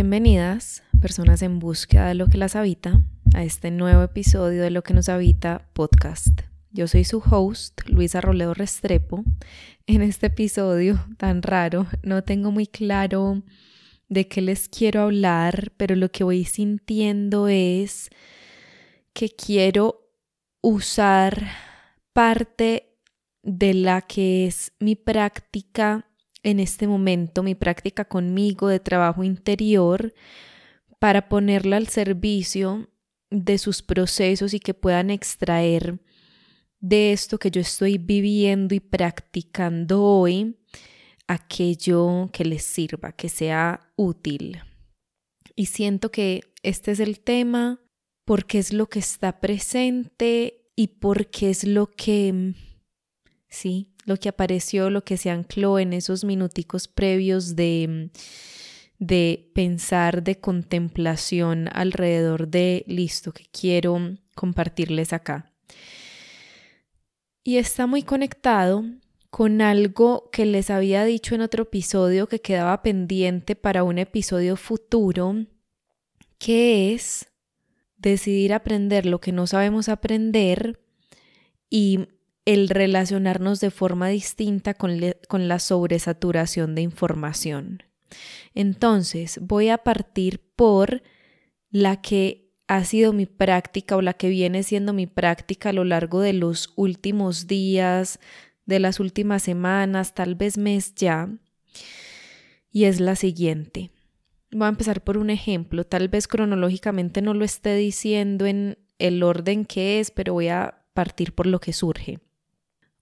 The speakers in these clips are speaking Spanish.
Bienvenidas, personas en búsqueda de lo que las habita, a este nuevo episodio de Lo que nos habita podcast. Yo soy su host, Luisa Roledo Restrepo. En este episodio tan raro, no tengo muy claro de qué les quiero hablar, pero lo que voy sintiendo es que quiero usar parte de la que es mi práctica en este momento mi práctica conmigo de trabajo interior para ponerla al servicio de sus procesos y que puedan extraer de esto que yo estoy viviendo y practicando hoy aquello que les sirva, que sea útil. Y siento que este es el tema porque es lo que está presente y porque es lo que, sí, lo que apareció, lo que se ancló en esos minuticos previos de, de pensar, de contemplación alrededor de, listo, que quiero compartirles acá. Y está muy conectado con algo que les había dicho en otro episodio que quedaba pendiente para un episodio futuro, que es decidir aprender lo que no sabemos aprender y el relacionarnos de forma distinta con, la sobresaturación de información. Entonces, voy a partir por la que ha sido mi práctica o la que viene siendo mi práctica a lo largo de los últimos días, de las últimas semanas, tal vez mes ya, y es la siguiente. Voy a empezar por un ejemplo, tal vez cronológicamente no lo esté diciendo en el orden que es, pero voy a partir por lo que surge.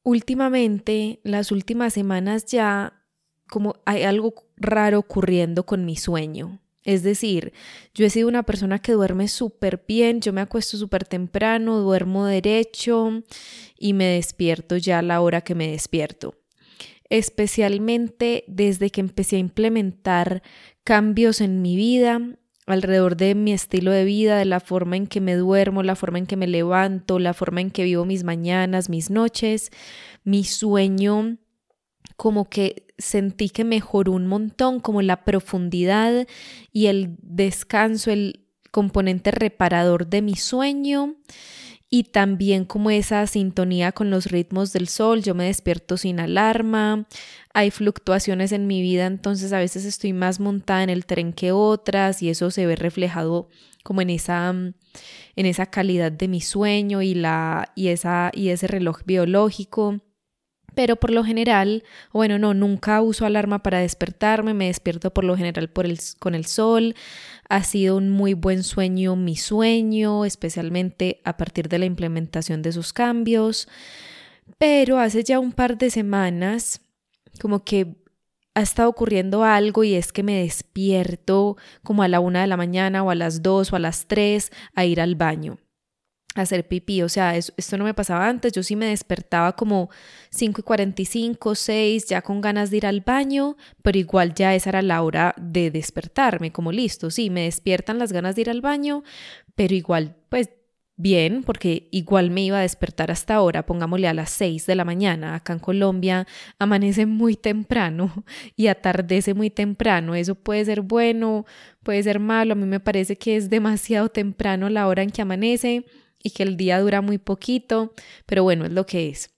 Últimamente, las últimas semanas ya, como hay algo raro ocurriendo con mi sueño. Es decir, yo he sido una persona que duerme súper bien, yo me acuesto súper temprano, duermo derecho y me despierto ya a la hora que me despierto. Especialmente desde que empecé a implementar cambios en mi vida, alrededor de mi estilo de vida, de la forma en que me duermo, la forma en que me levanto, la forma en que vivo mis mañanas, mis noches, mi sueño, como que sentí que mejoró un montón, como la profundidad y el descanso, el componente reparador de mi sueño y también como esa sintonía con los ritmos del sol, yo me despierto sin alarma, hay fluctuaciones en mi vida, entonces a veces estoy más montada en el tren que otras y eso se ve reflejado como en esa en esa calidad de mi sueño y la y esa y ese reloj biológico pero por lo general, bueno, no, nunca uso alarma para despertarme, me despierto por lo general con el sol. Ha sido un muy buen sueño mi sueño, especialmente a partir de la implementación de esos cambios. Pero hace ya un par de semanas, como que ha estado ocurriendo algo y es que me despierto como a la una de la mañana o a las dos o a las tres a ir al baño hacer pipí, o sea, esto no me pasaba antes, yo sí me despertaba como 5 y 45, 6, ya con ganas de ir al baño, pero igual ya esa era la hora de despertarme, como listo, sí, me despiertan las ganas de ir al baño, pero igual, pues bien, porque igual me iba a despertar hasta ahora, pongámosle a las 6 de la mañana, acá en Colombia amanece muy temprano y atardece muy temprano, eso puede ser bueno, puede ser malo, a mí me parece que es demasiado temprano la hora en que amanece, y que el día dura muy poquito, pero bueno, es lo que es.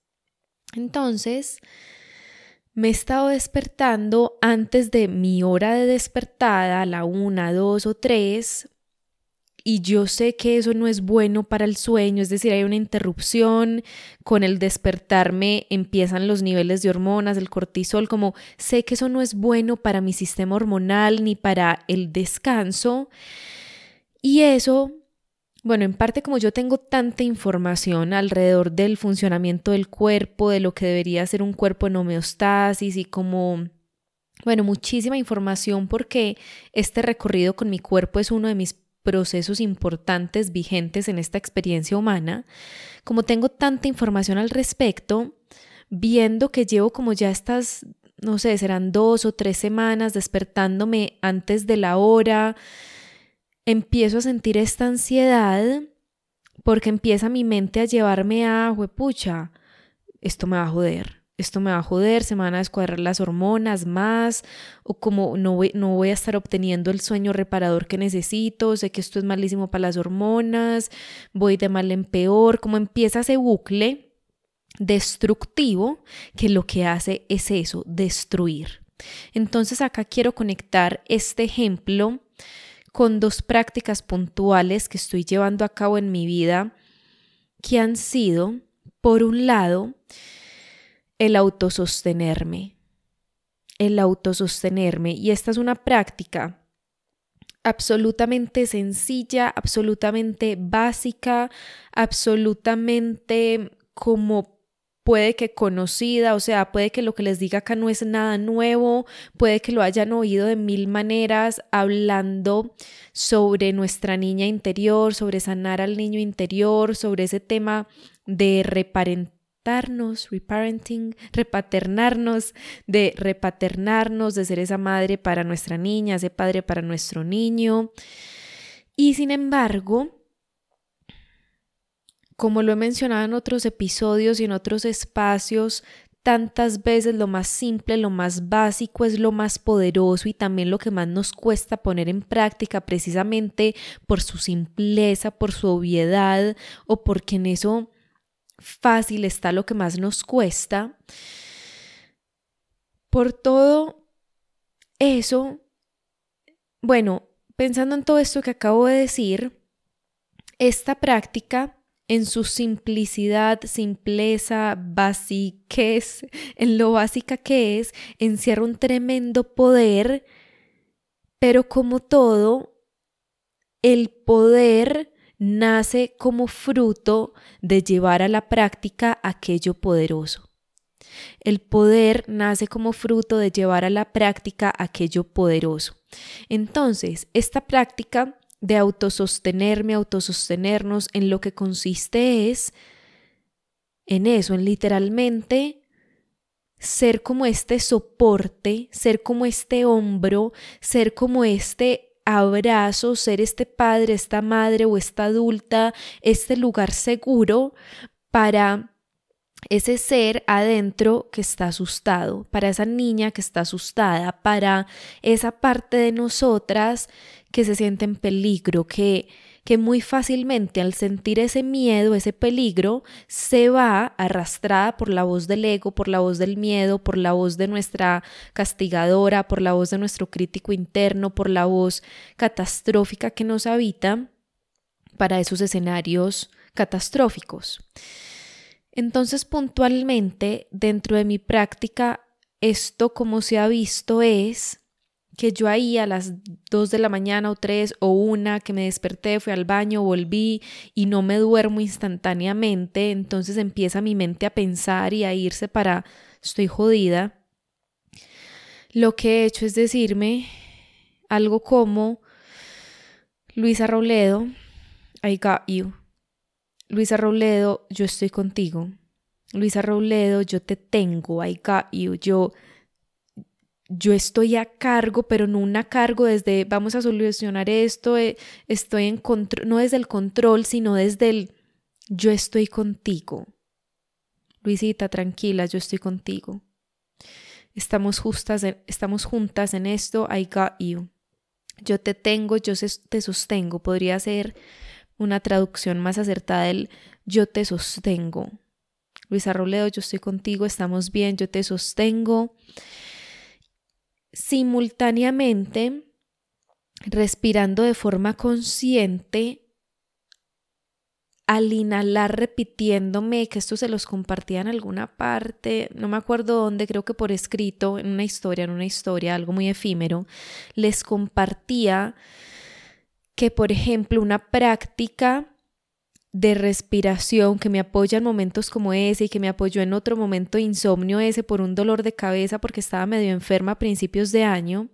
Entonces, me he estado despertando antes de mi hora de despertada, la una, dos o tres, y yo sé que eso no es bueno para el sueño, es decir, hay una interrupción, con el despertarme empiezan los niveles de hormonas, el cortisol, como sé que eso no es bueno para mi sistema hormonal ni para el descanso, y eso bueno, en parte como yo tengo tanta información alrededor del funcionamiento del cuerpo, de lo que debería ser un cuerpo en homeostasis y como, bueno, muchísima información porque este recorrido con mi cuerpo es uno de mis procesos importantes vigentes en esta experiencia humana. Como tengo tanta información al respecto, viendo que llevo como ya estas, no sé, serán dos o tres semanas despertándome antes de la hora, empiezo a sentir esta ansiedad porque empieza mi mente a llevarme a, pucha, esto me va a joder, esto me va a joder, se me van a descuadrar las hormonas más, o como no voy, no voy a estar obteniendo el sueño reparador que necesito, sé que esto es malísimo para las hormonas, voy de mal en peor, como empieza ese bucle destructivo que lo que hace es eso, destruir. Entonces acá quiero conectar este ejemplo con dos prácticas puntuales que estoy llevando a cabo en mi vida que han sido, por un lado, el autosostenerme. El autosostenerme. Y esta es una práctica absolutamente sencilla, absolutamente básica, absolutamente como puede que conocida, o sea, puede que lo que les diga acá no es nada nuevo, puede que lo hayan oído de mil maneras hablando sobre nuestra niña interior, sobre sanar al niño interior, sobre ese tema de reparentarnos, reparenting, repaternarnos, de repaternarnos, de ser esa madre para nuestra niña, ese padre para nuestro niño. Y sin embargo, como lo he mencionado en otros episodios y en otros espacios, tantas veces lo más simple, lo más básico es lo más poderoso y también lo que más nos cuesta poner en práctica precisamente por su simpleza, por su obviedad o porque en eso fácil está lo que más nos cuesta. Por todo eso, bueno, pensando en todo esto que acabo de decir, esta práctica en su simplicidad, simpleza, basiquez, en lo básica que es, encierra un tremendo poder, pero como todo, el poder nace como fruto de llevar a la práctica aquello poderoso. El poder nace como fruto de llevar a la práctica aquello poderoso. Entonces, esta práctica de autosostenerme, autosostenernos, en lo que consiste es en eso, en literalmente ser como este soporte, ser como este hombro, ser como este abrazo, ser este padre, esta madre o esta adulta, este lugar seguro para ese ser adentro que está asustado, para esa niña que está asustada, para esa parte de nosotras que se siente en peligro, que, que muy fácilmente al sentir ese miedo, ese peligro, se va arrastrada por la voz del ego, por la voz del miedo, por la voz de nuestra castigadora, por la voz de nuestro crítico interno, por la voz catastrófica que nos habita para esos escenarios catastróficos. Entonces, puntualmente, dentro de mi práctica, esto como se ha visto es que yo ahí a las 2 de la mañana o 3 o una que me desperté, fui al baño, volví y no me duermo instantáneamente, entonces empieza mi mente a pensar y a irse para estoy jodida. Lo que he hecho es decirme algo como Luisa Robledo, I got you. Luisa Robledo, yo estoy contigo. Luisa Robledo, yo te tengo, I got you. Yo yo estoy a cargo, pero no una cargo desde vamos a solucionar esto, eh, estoy en control, no desde el control, sino desde el yo estoy contigo. Luisita, tranquila, yo estoy contigo. Estamos, justas estamos juntas en esto, I got you. Yo te tengo, yo te sostengo. Podría ser una traducción más acertada del yo te sostengo. Luisa Robledo, yo estoy contigo, estamos bien, yo te sostengo simultáneamente respirando de forma consciente al inhalar repitiéndome, que esto se los compartía en alguna parte, no me acuerdo dónde, creo que por escrito, en una historia, en una historia, algo muy efímero, les compartía que, por ejemplo, una práctica de respiración que me apoya en momentos como ese y que me apoyó en otro momento insomnio ese por un dolor de cabeza porque estaba medio enferma a principios de año,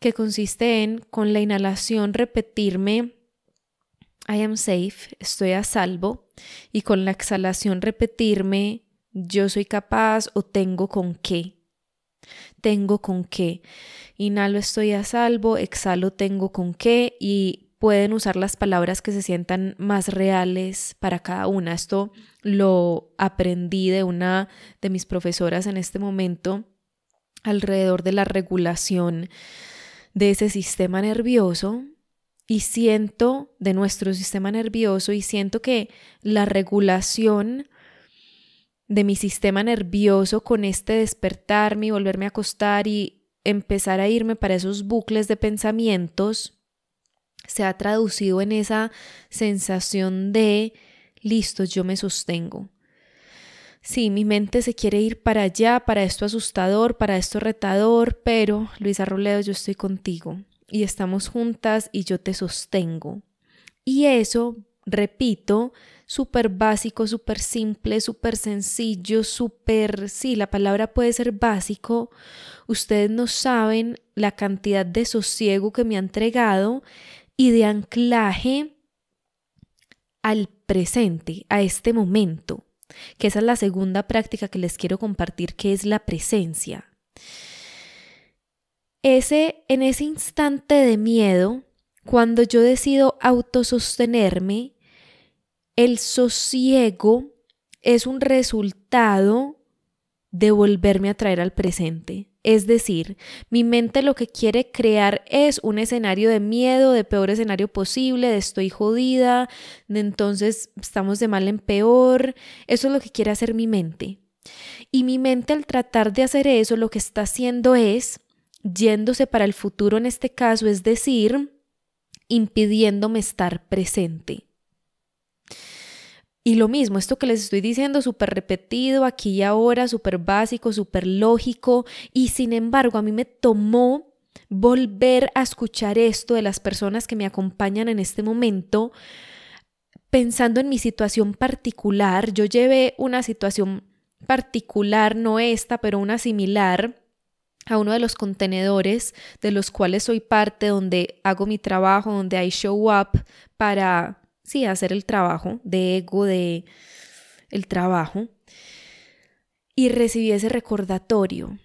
que consiste en con la inhalación repetirme I am safe, estoy a salvo, y con la exhalación repetirme yo soy capaz o tengo con qué. Tengo con qué. Inhalo estoy a salvo, exhalo tengo con qué y pueden usar las palabras que se sientan más reales para cada una. Esto lo aprendí de una de mis profesoras en este momento alrededor de la regulación de ese sistema nervioso y siento de nuestro sistema nervioso y siento que la regulación de mi sistema nervioso con este despertarme y volverme a acostar y empezar a irme para esos bucles de pensamientos se ha traducido en esa sensación de listo, yo me sostengo. Sí, mi mente se quiere ir para allá, para esto asustador, para esto retador, pero Luisa Roledo, yo estoy contigo y estamos juntas y yo te sostengo. Y eso, repito, súper básico, súper simple, súper sencillo, súper, sí, la palabra puede ser básico. Ustedes no saben la cantidad de sosiego que me ha entregado y de anclaje al presente, a este momento, que esa es la segunda práctica que les quiero compartir, que es la presencia. Ese, en ese instante de miedo, cuando yo decido autosostenerme, el sosiego es un resultado de volverme a traer al presente. Es decir, mi mente lo que quiere crear es un escenario de miedo, de peor escenario posible, de estoy jodida, de entonces estamos de mal en peor. Eso es lo que quiere hacer mi mente. Y mi mente al tratar de hacer eso, lo que está haciendo es yéndose para el futuro en este caso, es decir, impidiéndome estar presente. Y lo mismo, esto que les estoy diciendo, súper repetido aquí y ahora, súper básico, súper lógico, y sin embargo a mí me tomó volver a escuchar esto de las personas que me acompañan en este momento, pensando en mi situación particular. Yo llevé una situación particular, no esta, pero una similar, a uno de los contenedores de los cuales soy parte, donde hago mi trabajo, donde I show up para, sí, hacer el trabajo de ego, de el trabajo. Y recibí ese recordatorio.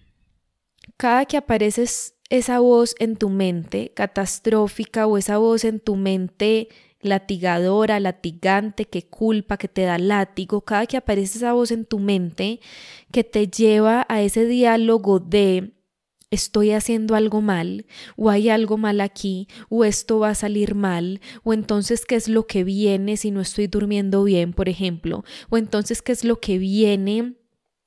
Cada que aparece esa voz en tu mente catastrófica o esa voz en tu mente latigadora, latigante, que culpa, que te da látigo, cada que aparece esa voz en tu mente que te lleva a ese diálogo de estoy haciendo algo mal, o hay algo mal aquí, o esto va a salir mal, o entonces qué es lo que viene si no estoy durmiendo bien, por ejemplo, o entonces qué es lo que viene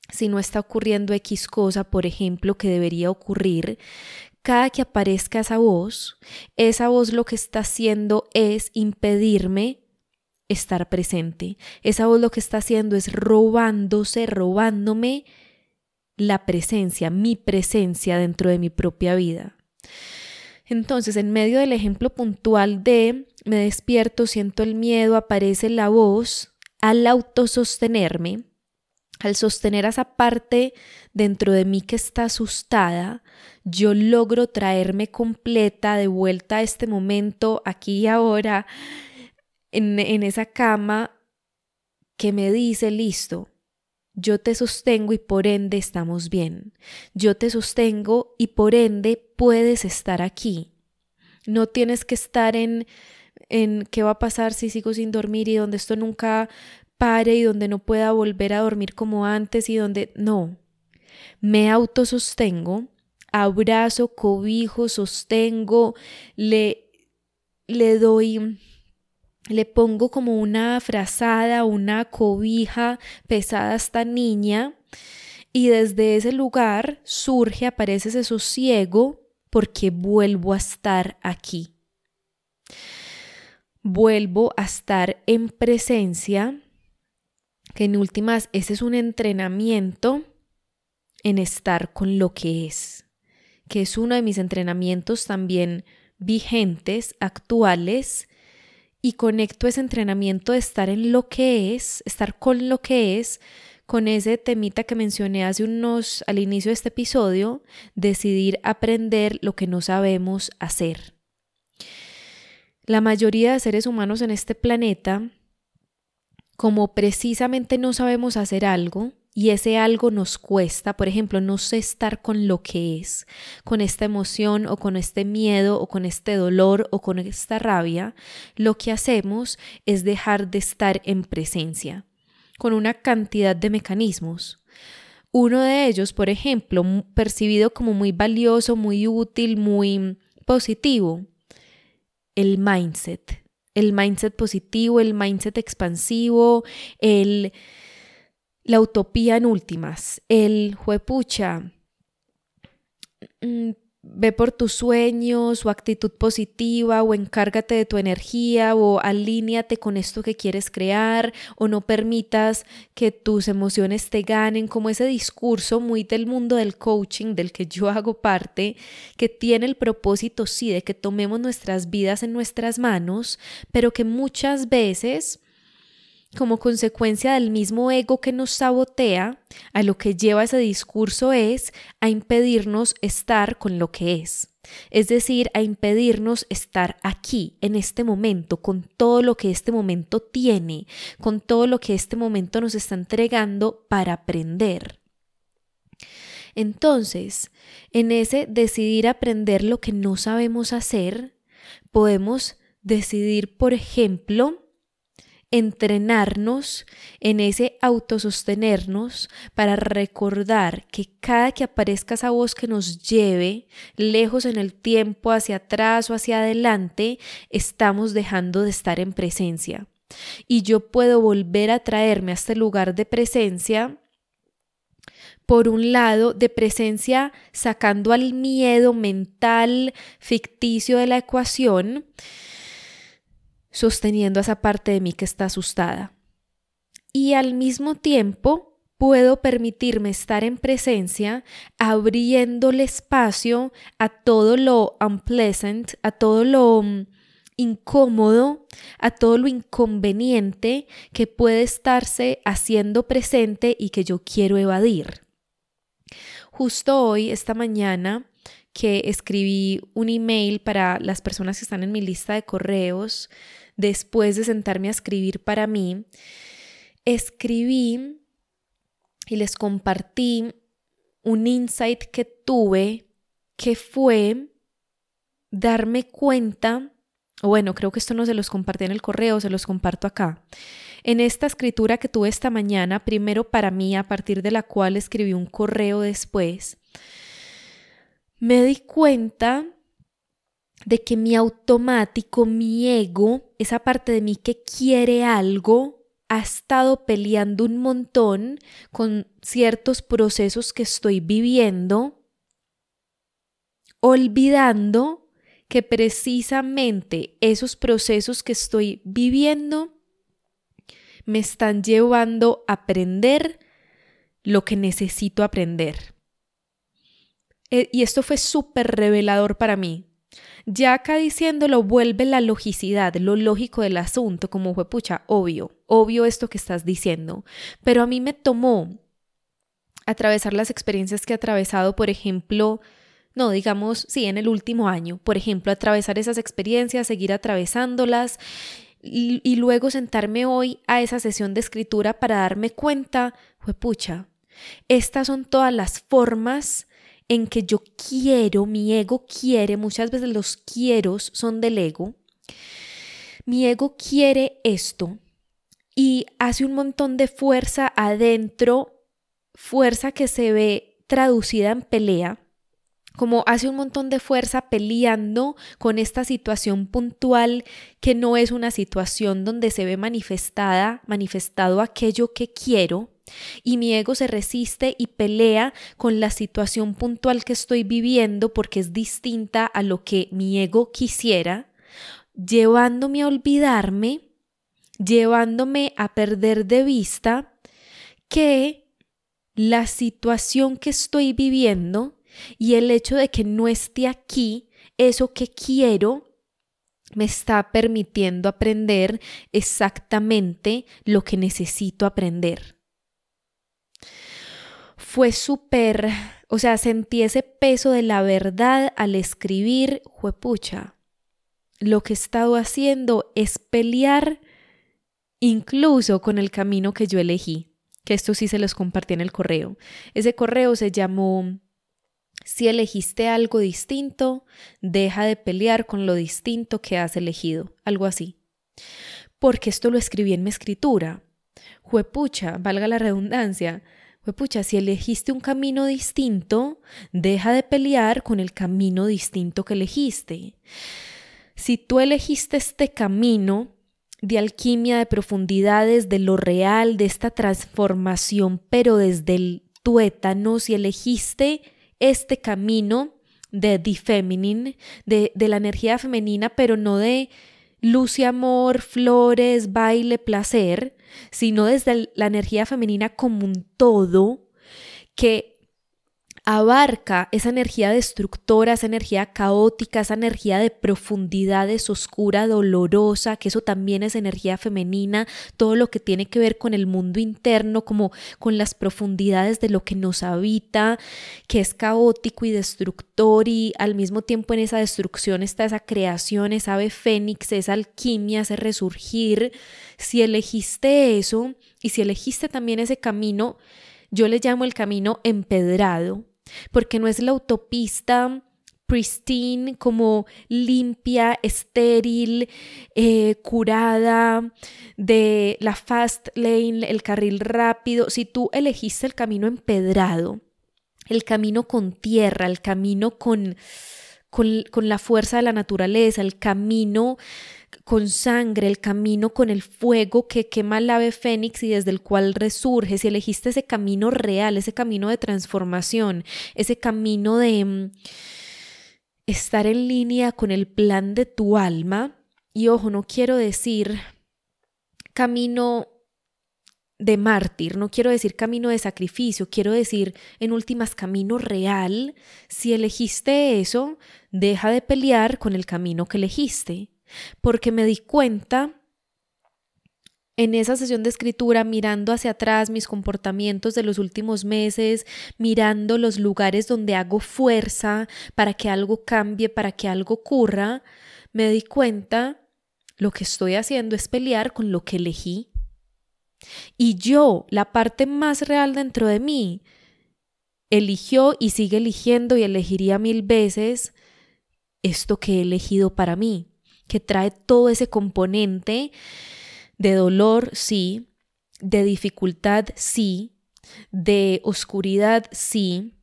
si no está ocurriendo X cosa, por ejemplo, que debería ocurrir. Cada que aparezca esa voz, esa voz lo que está haciendo es impedirme estar presente. Esa voz lo que está haciendo es robándose, robándome la presencia, mi presencia dentro de mi propia vida. Entonces, en medio del ejemplo puntual de me despierto, siento el miedo, aparece la voz, al autosostenerme, al sostener a esa parte dentro de mí que está asustada, yo logro traerme completa de vuelta a este momento, aquí y ahora, en, en esa cama que me dice, listo, yo te sostengo y por ende estamos bien. Yo te sostengo y por ende puedes estar aquí. No tienes que estar en en qué va a pasar si sigo sin dormir y donde esto nunca pare y donde no pueda volver a dormir como antes y donde no. Me autosostengo, abrazo, cobijo, sostengo, le le doy le pongo como una frazada, una cobija pesada a esta niña y desde ese lugar surge, aparece ese sosiego porque vuelvo a estar aquí. Vuelvo a estar en presencia, que en últimas ese es un entrenamiento en estar con lo que es, que es uno de mis entrenamientos también vigentes, actuales, y conecto ese entrenamiento de estar en lo que es, estar con lo que es, con ese temita que mencioné hace unos al inicio de este episodio, decidir aprender lo que no sabemos hacer. La mayoría de seres humanos en este planeta, como precisamente no sabemos hacer algo, y ese algo nos cuesta, por ejemplo, no sé estar con lo que es, con esta emoción o con este miedo o con este dolor o con esta rabia, lo que hacemos es dejar de estar en presencia, con una cantidad de mecanismos. Uno de ellos, por ejemplo, percibido como muy valioso, muy útil, muy positivo, el mindset. El mindset positivo, el mindset expansivo, el la utopía en últimas, el juepucha, mm, ve por tus sueños o actitud positiva o encárgate de tu energía o alíñate con esto que quieres crear o no permitas que tus emociones te ganen, como ese discurso muy del mundo del coaching del que yo hago parte, que tiene el propósito sí de que tomemos nuestras vidas en nuestras manos, pero que muchas veces como consecuencia del mismo ego que nos sabotea, a lo que lleva ese discurso es a impedirnos estar con lo que es. Es decir, a impedirnos estar aquí, en este momento, con todo lo que este momento tiene, con todo lo que este momento nos está entregando para aprender. Entonces, en ese decidir aprender lo que no sabemos hacer, podemos decidir, por ejemplo, entrenarnos en ese autosostenernos para recordar que cada que aparezca esa voz que nos lleve lejos en el tiempo, hacia atrás o hacia adelante, estamos dejando de estar en presencia. Y yo puedo volver a traerme a este lugar de presencia por un lado, de presencia sacando al miedo mental ficticio de la ecuación sosteniendo esa parte de mí que está asustada. Y al mismo tiempo puedo permitirme estar en presencia, abriéndole espacio a todo lo unpleasant, a todo lo mm, incómodo, a todo lo inconveniente que puede estarse haciendo presente y que yo quiero evadir. Justo hoy, esta mañana, que escribí un email para las personas que están en mi lista de correos, después de sentarme a escribir para mí, escribí y les compartí un insight que tuve que fue darme cuenta, o bueno, creo que esto no se los compartí en el correo, se los comparto acá. En esta escritura que tuve esta mañana, primero para mí, a partir de la cual escribí un correo después, me di cuenta de que mi automático, mi ego, esa parte de mí que quiere algo, ha estado peleando un montón con ciertos procesos que estoy viviendo, olvidando que precisamente esos procesos que estoy viviendo me están llevando a aprender lo que necesito aprender. Eh, y esto fue súper revelador para mí, ya acá diciéndolo vuelve la logicidad, lo lógico del asunto, como fue pucha, obvio, obvio esto que estás diciendo. Pero a mí me tomó atravesar las experiencias que he atravesado, por ejemplo, no, digamos, sí, en el último año, por ejemplo, atravesar esas experiencias, seguir atravesándolas y, luego sentarme hoy a esa sesión de escritura para darme cuenta, fue pucha, estas son todas las formas en que yo quiero, mi ego quiere, muchas veces los quiero son del ego, mi ego quiere esto y hace un montón de fuerza adentro, fuerza que se ve traducida en pelea, como hace un montón de fuerza peleando con esta situación puntual que no es una situación donde se ve manifestada, manifestado aquello que quiero, y mi ego se resiste y pelea con la situación puntual que estoy viviendo porque es distinta a lo que mi ego quisiera, llevándome a olvidarme, llevándome a perder de vista que la situación que estoy viviendo y el hecho de que no esté aquí, eso que quiero, me está permitiendo aprender exactamente lo que necesito aprender fue súper, o sea, sentí ese peso de la verdad al escribir, juepucha. Lo que he estado haciendo es pelear incluso con el camino que yo elegí, que esto sí se los compartí en el correo. Ese correo se llamó Si elegiste algo distinto, deja de pelear con lo distinto que has elegido, algo así. Porque esto lo escribí en mi escritura. Juepucha, valga la redundancia. Juepucha, si elegiste un camino distinto, deja de pelear con el camino distinto que elegiste. Si tú elegiste este camino, de alquimia, de profundidades, de lo real, de esta transformación, pero desde el tuétano, si elegiste este camino de the feminine, de la energía femenina, pero no de luz y amor, flores, baile, placer, sino desde la energía femenina como un todo, que abarca esa energía destructora, esa energía caótica, esa energía de profundidades oscura, dolorosa, que eso también es energía femenina, todo lo que tiene que ver con el mundo interno, como con las profundidades de lo que nos habita, que es caótico y destructor y al mismo tiempo en esa destrucción está esa creación, esa ave fénix, esa alquimia, ese resurgir. Si elegiste eso y si elegiste también ese camino, yo le llamo el camino empedrado, porque no es la autopista pristine, como limpia, estéril, eh, curada, de la fast lane, el carril rápido. Si tú elegiste el camino empedrado, el camino con tierra, el camino con, con, con la fuerza de la naturaleza, el camino con sangre, el camino con el fuego que quema el ave fénix y desde el cual resurge, si elegiste ese camino real, ese camino de transformación, ese camino de mm, estar en línea con el plan de tu alma, y ojo, no quiero decir camino de mártir, no quiero decir camino de sacrificio, quiero decir en últimas camino real, si elegiste eso, deja de pelear con el camino que elegiste porque me di cuenta en esa sesión de escritura, mirando hacia atrás mis comportamientos de los últimos meses, mirando los lugares donde hago fuerza para que algo cambie, para que algo ocurra, me di cuenta lo que estoy haciendo es pelear con lo que elegí. Y yo, la parte más real dentro de mí, eligió y sigue eligiendo y elegiría mil veces esto que he elegido para mí que trae todo ese componente de dolor, sí, de dificultad, sí, de oscuridad, sí,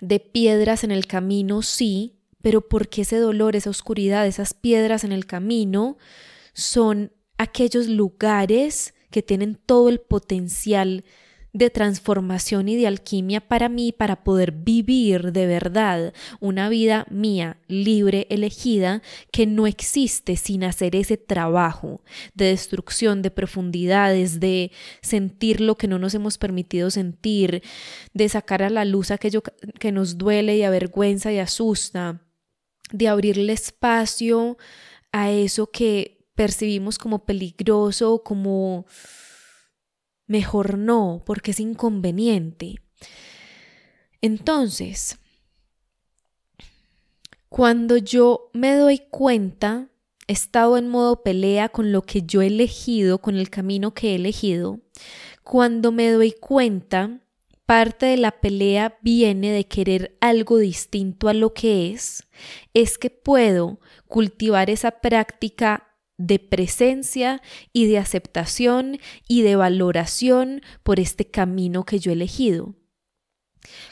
de piedras en el camino, sí, pero porque ese dolor, esa oscuridad, esas piedras en el camino son aquellos lugares que tienen todo el potencial de transformación y de alquimia para mí para poder vivir de verdad una vida mía, libre, elegida, que no existe sin hacer ese trabajo de destrucción, de profundidades, de sentir lo que no nos hemos permitido sentir, de sacar a la luz aquello que nos duele y avergüenza y asusta, de abrirle espacio a eso que percibimos como peligroso, como mejor no, porque es inconveniente. Entonces, cuando yo me doy cuenta, he estado en modo pelea con lo que yo he elegido, con el camino que he elegido, cuando me doy cuenta, parte de la pelea viene de querer algo distinto a lo que es, es que puedo cultivar esa práctica de presencia y de aceptación y de valoración por este camino que yo he elegido.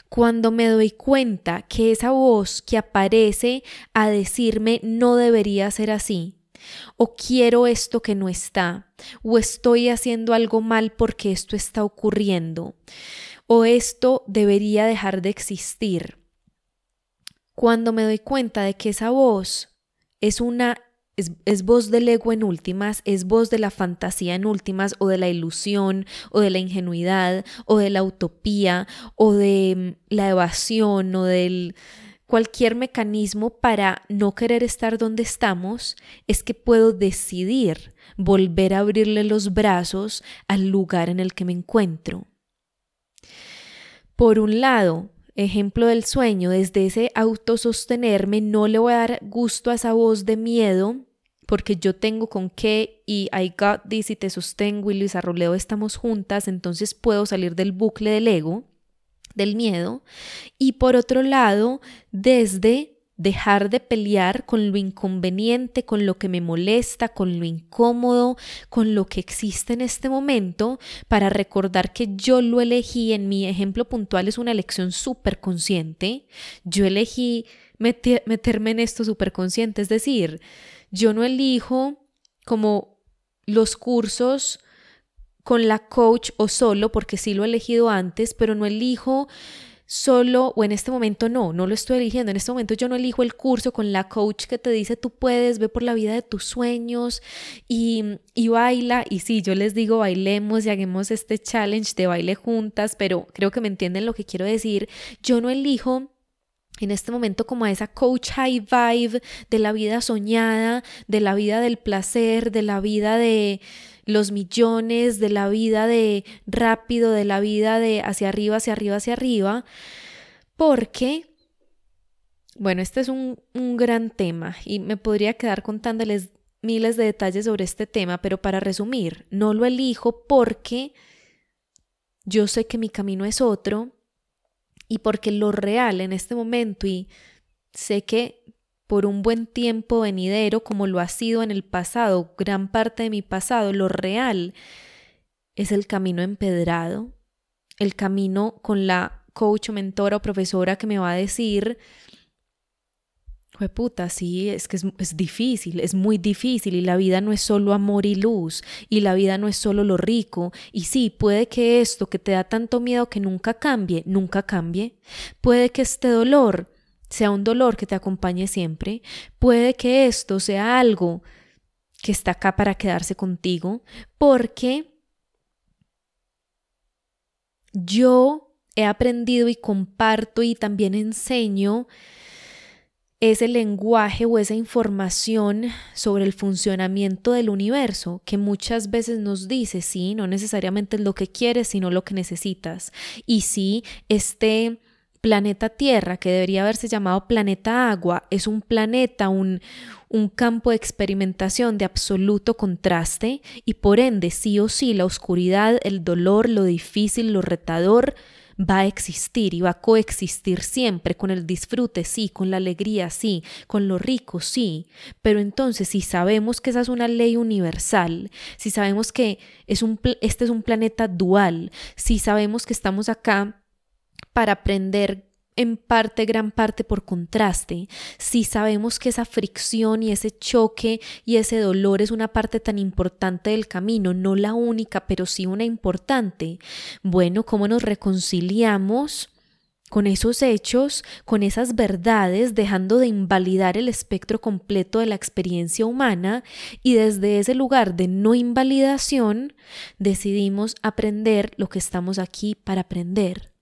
Cuando me doy cuenta que esa voz que aparece a decirme no debería ser así, o quiero esto que no está, o estoy haciendo algo mal porque esto está ocurriendo, o esto debería dejar de existir. Cuando me doy cuenta de que esa voz es una es, voz del ego en últimas, es voz de la fantasía en últimas, o de la ilusión, o de la ingenuidad, o de la utopía, o de mm, la evasión, o del cualquier mecanismo para no querer estar donde estamos, es que puedo decidir volver a abrirle los brazos al lugar en el que me encuentro. Por un lado, ejemplo del sueño, desde ese autosostenerme, no le voy a dar gusto a esa voz de miedo porque yo tengo con qué y I got this y te sostengo y Luisa Roleo estamos juntas, entonces puedo salir del bucle del ego, del miedo. Y por otro lado, desde dejar de pelear con lo inconveniente, con lo que me molesta, con lo incómodo, con lo que existe en este momento, para recordar que yo lo elegí, en mi ejemplo puntual es una elección súper consciente, yo elegí meterme en esto súper consciente, es decir, yo no elijo como los cursos con la coach o solo, porque sí lo he elegido antes, pero no elijo solo o en este momento no, no lo estoy eligiendo. En este momento yo no elijo el curso con la coach que te dice tú puedes, ve por la vida de tus sueños y, y baila. Y sí, yo les digo bailemos y hagamos este challenge de baile juntas, pero creo que me entienden lo que quiero decir. Yo no elijo en este momento como a esa coach high vibe de la vida soñada, de la vida del placer, de la vida de los millones, de la vida de rápido, de la vida de hacia arriba, hacia arriba, hacia arriba, porque, bueno, este es un, un gran tema y me podría quedar contándoles miles de detalles sobre este tema, pero para resumir, no lo elijo porque yo sé que mi camino es otro y porque lo real en este momento y sé que por un buen tiempo venidero como lo ha sido en el pasado, gran parte de mi pasado, lo real es el camino empedrado, el camino con la coach o mentora o profesora que me va a decir, puta, sí, es que es, es, difícil, es muy difícil y la vida no es solo amor y luz y la vida no es solo lo rico y sí, puede que esto que te da tanto miedo que nunca cambie, nunca cambie, puede que este dolor sea un dolor que te acompañe siempre, puede que esto sea algo que está acá para quedarse contigo, porque yo he aprendido y comparto y también enseño ese lenguaje o esa información sobre el funcionamiento del universo que muchas veces nos dice, sí, no necesariamente es lo que quieres, sino lo que necesitas. Y sí, este planeta Tierra, que debería haberse llamado planeta agua, es un planeta, un, un campo de experimentación de absoluto contraste y por ende sí o sí la oscuridad, el dolor, lo difícil, lo retador va a existir y va a coexistir siempre con el disfrute, sí, con la alegría, sí, con lo rico, sí. Pero entonces, si sabemos que esa es una ley universal, si sabemos que es un, este es un planeta dual, si sabemos que estamos acá para aprender en parte, gran parte por contraste, si sabemos que esa fricción y ese choque y ese dolor es una parte tan importante del camino, no la única, pero sí una importante, bueno, ¿cómo nos reconciliamos? con esos hechos, con esas verdades, dejando de invalidar el espectro completo de la experiencia humana y desde ese lugar de no invalidación decidimos aprender lo que estamos aquí para aprender.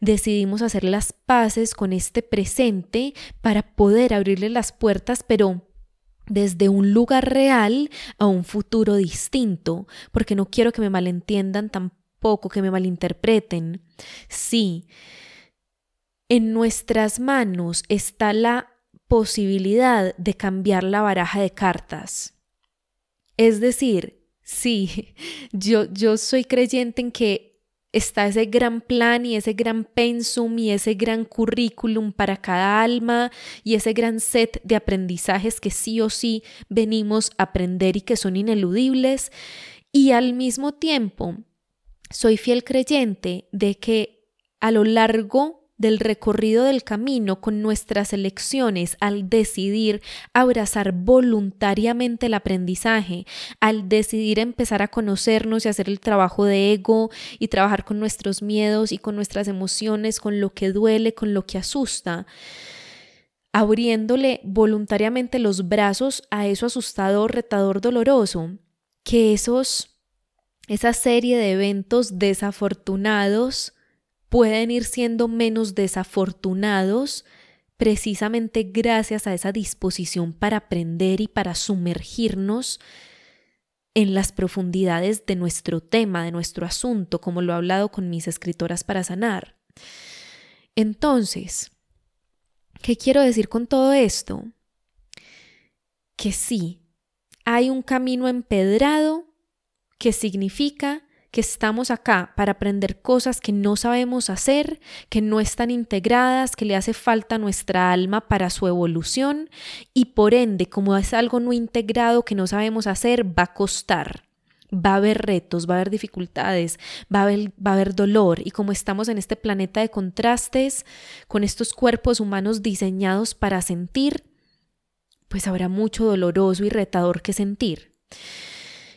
Decidimos hacer las paces con este presente para poder abrirle las puertas, pero desde un lugar real a un futuro distinto, porque no quiero que me malentiendan tampoco, que me malinterpreten. Sí, en nuestras manos está la posibilidad de cambiar la baraja de cartas. Es decir, sí, yo, yo soy creyente en que está ese gran plan y ese gran pensum y ese gran currículum para cada alma y ese gran set de aprendizajes que sí o sí venimos a aprender y que son ineludibles. Y al mismo tiempo, soy fiel creyente de que a lo largo del recorrido del camino con nuestras elecciones al decidir abrazar voluntariamente el aprendizaje, al decidir empezar a conocernos y hacer el trabajo de ego y trabajar con nuestros miedos y con nuestras emociones, con lo que duele, con lo que asusta, abriéndole voluntariamente los brazos a eso asustador, retador, doloroso, que esos esa serie de eventos desafortunados pueden ir siendo menos desafortunados precisamente gracias a esa disposición para aprender y para sumergirnos en las profundidades de nuestro tema, de nuestro asunto, como lo he hablado con mis escritoras para sanar. Entonces, ¿qué quiero decir con todo esto? Que sí, hay un camino empedrado que significa que estamos acá para aprender cosas que no sabemos hacer, que no están integradas, que le hace falta a nuestra alma para su evolución y por ende, como es algo no integrado que no sabemos hacer, va a costar. Va a haber retos, va a haber dificultades, va a haber, va a haber dolor y como estamos en este planeta de contrastes, con estos cuerpos humanos diseñados para sentir, pues habrá mucho doloroso y retador que sentir.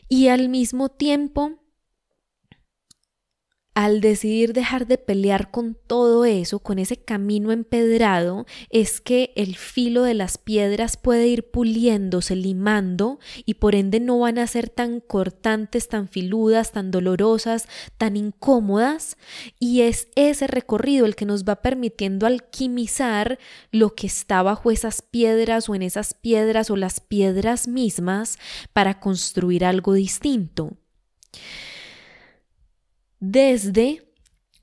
Y al mismo tiempo al decidir dejar de pelear con todo eso, con ese camino empedrado, es que el filo de las piedras puede ir puliéndose, limando, y por ende no van a ser tan cortantes, tan filudas, tan dolorosas, tan incómodas, y es ese recorrido el que nos va permitiendo alquimizar lo que está bajo esas piedras o en esas piedras o las piedras mismas para construir algo distinto desde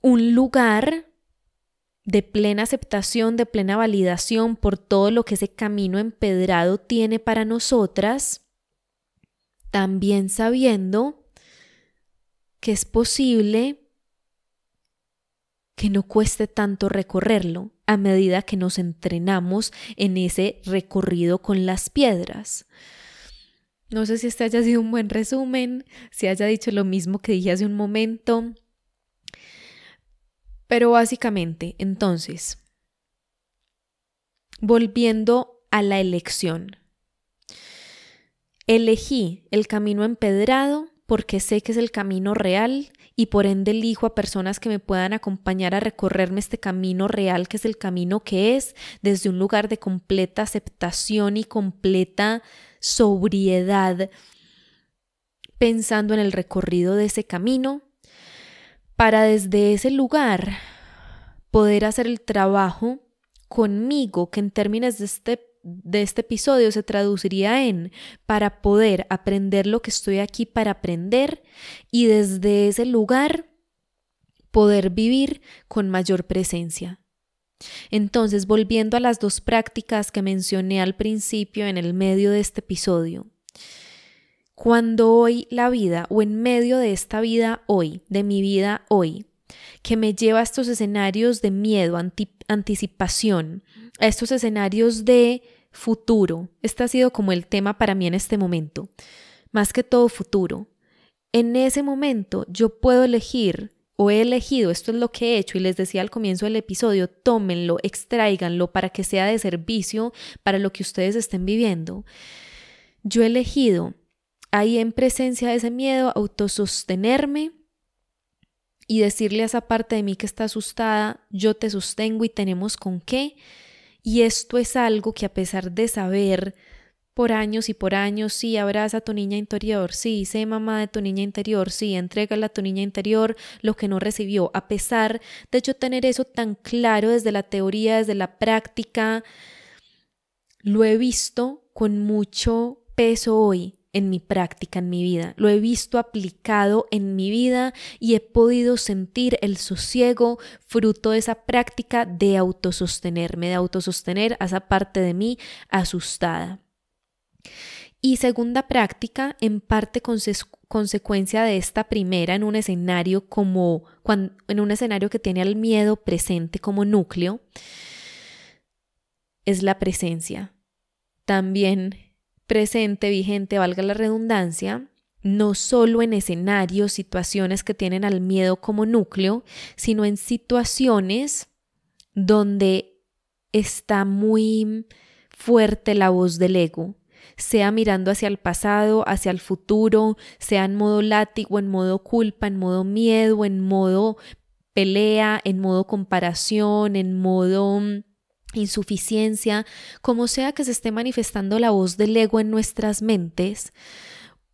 un lugar de plena aceptación, de plena validación por todo lo que ese camino empedrado tiene para nosotras, también sabiendo que es posible que no cueste tanto recorrerlo a medida que nos entrenamos en ese recorrido con las piedras. No sé si este haya sido un buen resumen, si haya dicho lo mismo que dije hace un momento. Pero básicamente, entonces, volviendo a la elección. Elegí el camino empedrado porque sé que es el camino real y por ende elijo a personas que me puedan acompañar a recorrerme este camino real, que es el camino que es, desde un lugar de completa aceptación y completa sobriedad, pensando en el recorrido de ese camino, para desde ese lugar poder hacer el trabajo conmigo, que en términos de este, de este episodio se traduciría en para poder aprender lo que estoy aquí para aprender y desde ese lugar poder vivir con mayor presencia. Entonces, volviendo a las dos prácticas que mencioné al principio en el medio de este episodio, cuando hoy la vida o en medio de esta vida hoy, de mi vida hoy, que me lleva a estos escenarios de miedo, anticipación, a estos escenarios de futuro, este ha sido como el tema para mí en este momento, más que todo futuro. En ese momento yo puedo elegir o he elegido, esto es lo que he hecho y les decía al comienzo del episodio, tómenlo, extráiganlo para que sea de servicio para lo que ustedes estén viviendo. Yo he elegido ahí en presencia de ese miedo autosostenerme y decirle a esa parte de mí que está asustada, yo te sostengo y tenemos con qué. Y esto es algo que a pesar de saber por años y por años, sí, abraza a tu niña interior, sí, sé mamá de tu niña interior, sí, entrégale a tu niña interior lo que no recibió, a pesar de yo tener eso tan claro desde la teoría, desde la práctica, lo he visto con mucho peso hoy en mi práctica, en mi vida. Lo he visto aplicado en mi vida y he podido sentir el sosiego fruto de esa práctica de autosostenerme, de autosostener a esa parte de mí asustada. Y segunda práctica, en parte consecuencia de esta primera en un escenario como en un escenario que tiene al miedo presente como núcleo, es la presencia. También presente, vigente, valga la redundancia, no solo en escenarios, situaciones que tienen al miedo como núcleo, sino en situaciones donde está muy fuerte la voz del ego, sea mirando hacia el pasado, hacia el futuro, sea en modo látigo, en modo culpa, en modo miedo, en modo pelea, en modo comparación, en modo mm, insuficiencia, como sea que se esté manifestando la voz del ego en nuestras mentes,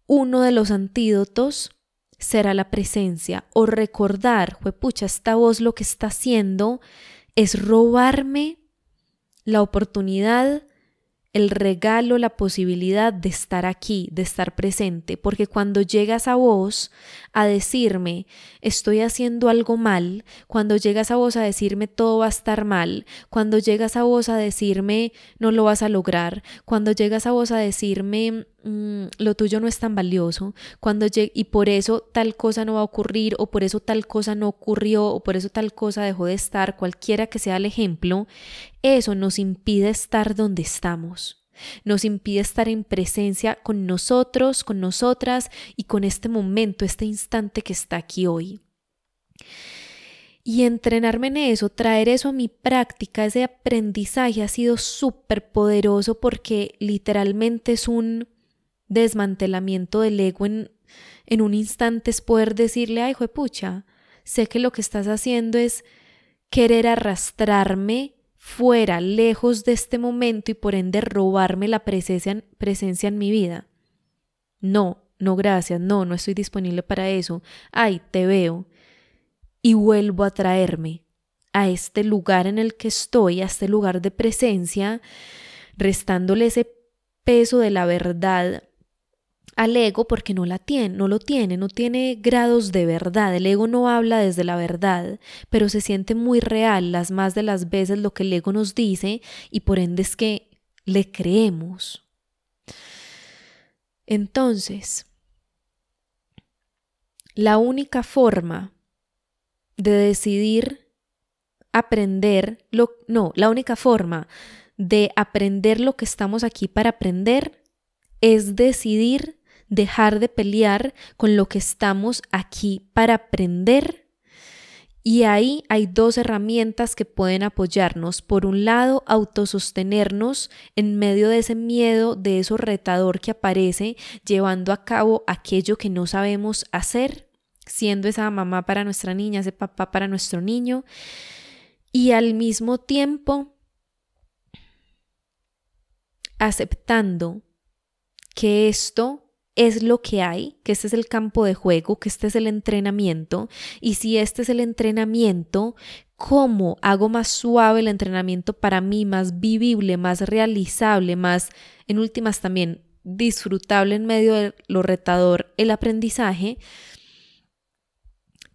uno de los antídotos será la presencia o recordar, pucha, esta voz lo que está haciendo es robarme la oportunidad el regalo, la posibilidad de estar aquí, de estar presente, porque cuando llegas a vos a decirme estoy haciendo algo mal, cuando llegas a vos a decirme todo va a estar mal, cuando llegas a vos a decirme no lo vas a lograr, cuando llegas a vos a decirme mm, lo tuyo no es tan valioso, cuando y por eso tal cosa no va a ocurrir, o por eso tal cosa no ocurrió, o por eso tal cosa dejó de estar, cualquiera que sea el ejemplo, eso nos impide estar donde estamos. Nos impide estar en presencia con nosotros, con nosotras y con este momento, este instante que está aquí hoy. Y entrenarme en eso, traer eso a mi práctica, ese aprendizaje ha sido súper poderoso porque literalmente es un desmantelamiento del ego en, en un instante, es poder decirle, ay, pucha, sé que lo que estás haciendo es querer arrastrarme fuera, lejos de este momento y por ende robarme la presencia, presencia en mi vida. No, no, gracias, no, no estoy disponible para eso. Ay, te veo y vuelvo a traerme a este lugar en el que estoy, a este lugar de presencia, restándole ese peso de la verdad al ego porque no la tiene, no lo tiene, no tiene grados de verdad. El ego no habla desde la verdad, pero se siente muy real las más de las veces lo que el ego nos dice y por ende es que le creemos. Entonces, la única forma de decidir aprender lo no, la única forma de aprender lo que estamos aquí para aprender es decidir dejar de pelear con lo que estamos aquí para aprender. Y ahí hay dos herramientas que pueden apoyarnos. Por un lado, autosostenernos en medio de ese miedo, de eso retador que aparece, llevando a cabo aquello que no sabemos hacer siendo esa mamá para nuestra niña, ese papá para nuestro niño, y al mismo tiempo aceptando que esto es lo que hay, que este es el campo de juego, que este es el entrenamiento, y si este es el entrenamiento, ¿cómo hago más suave el entrenamiento para mí, más vivible, más realizable, más, en últimas también, disfrutable en medio de lo retador el aprendizaje?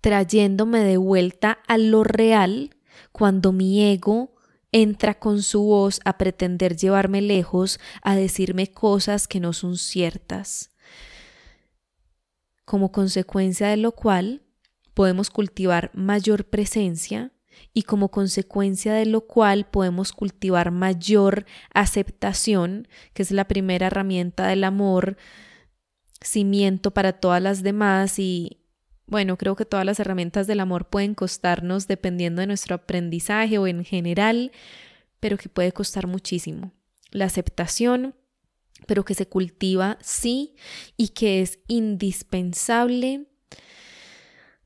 trayéndome de vuelta a lo real cuando mi ego entra con su voz a pretender llevarme lejos, a decirme cosas que no son ciertas. Como consecuencia de lo cual podemos cultivar mayor presencia y como consecuencia de lo cual podemos cultivar mayor aceptación, que es la primera herramienta del amor, cimiento para todas las demás y bueno, creo que todas las herramientas del amor pueden costarnos dependiendo de nuestro aprendizaje o en general, pero que puede costar muchísimo. La aceptación, pero que se cultiva sí y que es indispensable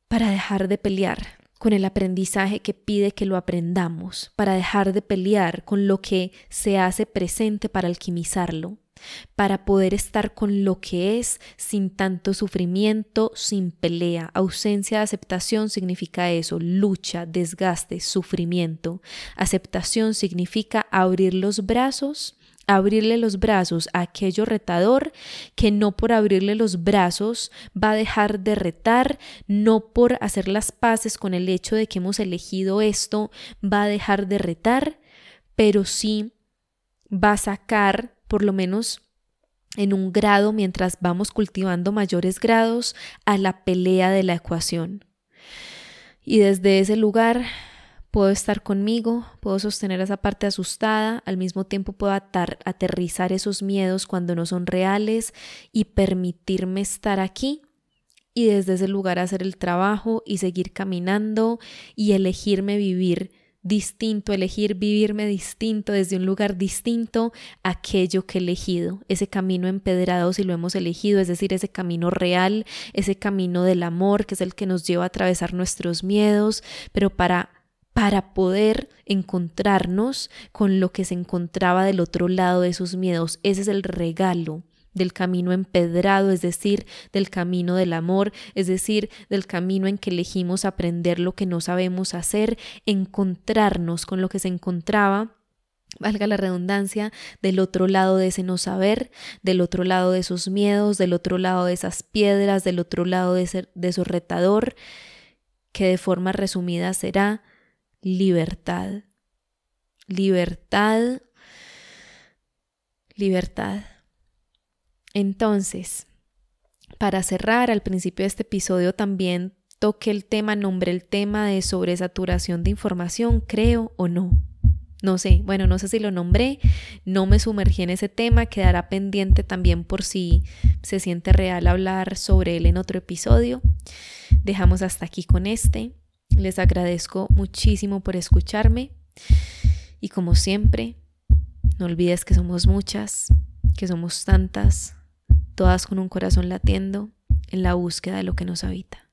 para dejar de pelear con el aprendizaje que pide que lo aprendamos, para dejar de pelear con lo que se hace presente para alquimizarlo para poder estar con lo que es sin tanto sufrimiento, sin pelea. Ausencia de aceptación significa eso, lucha, desgaste, sufrimiento. Aceptación significa abrir los brazos abrirle los brazos a aquello retador que no por abrirle los brazos va a dejar de retar, no por hacer las paces con el hecho de que hemos elegido esto va a dejar de retar, pero sí va a sacar por lo menos en un grado mientras vamos cultivando mayores grados a la pelea de la ecuación. Y desde ese lugar puedo estar conmigo, puedo sostener esa parte asustada, al mismo tiempo puedo aterrizar esos miedos cuando no son reales y permitirme estar aquí y desde ese lugar hacer el trabajo y seguir caminando y elegirme vivir distinto, elegir vivirme distinto desde un lugar distinto aquello que he elegido, ese camino empedrado si lo hemos elegido, es decir, ese camino real, ese camino del amor que es el que nos lleva a atravesar nuestros miedos, pero para para poder encontrarnos con lo que se encontraba del otro lado de esos miedos. Ese es el regalo del camino empedrado, es decir, del camino del amor, es decir, del camino en que elegimos aprender lo que no sabemos hacer, encontrarnos con lo que se encontraba valga la redundancia, del otro lado de ese no saber, del otro lado de esos miedos, del otro lado de esas piedras, del otro lado de, ese, retador, que de forma resumida será libertad. Libertad. Libertad Entonces, para cerrar, al principio de este episodio también toqué el tema, nombré el tema de sobresaturación de información, creo o no. No sé, bueno, no sé si lo nombré, no me sumergí en ese tema, quedará pendiente también por si se siente real hablar sobre él en otro episodio. Dejamos hasta aquí con este. Les agradezco muchísimo por escucharme y como siempre, no olvides que somos muchas, que somos tantas, todas con un corazón latiendo en la búsqueda de lo que nos habita.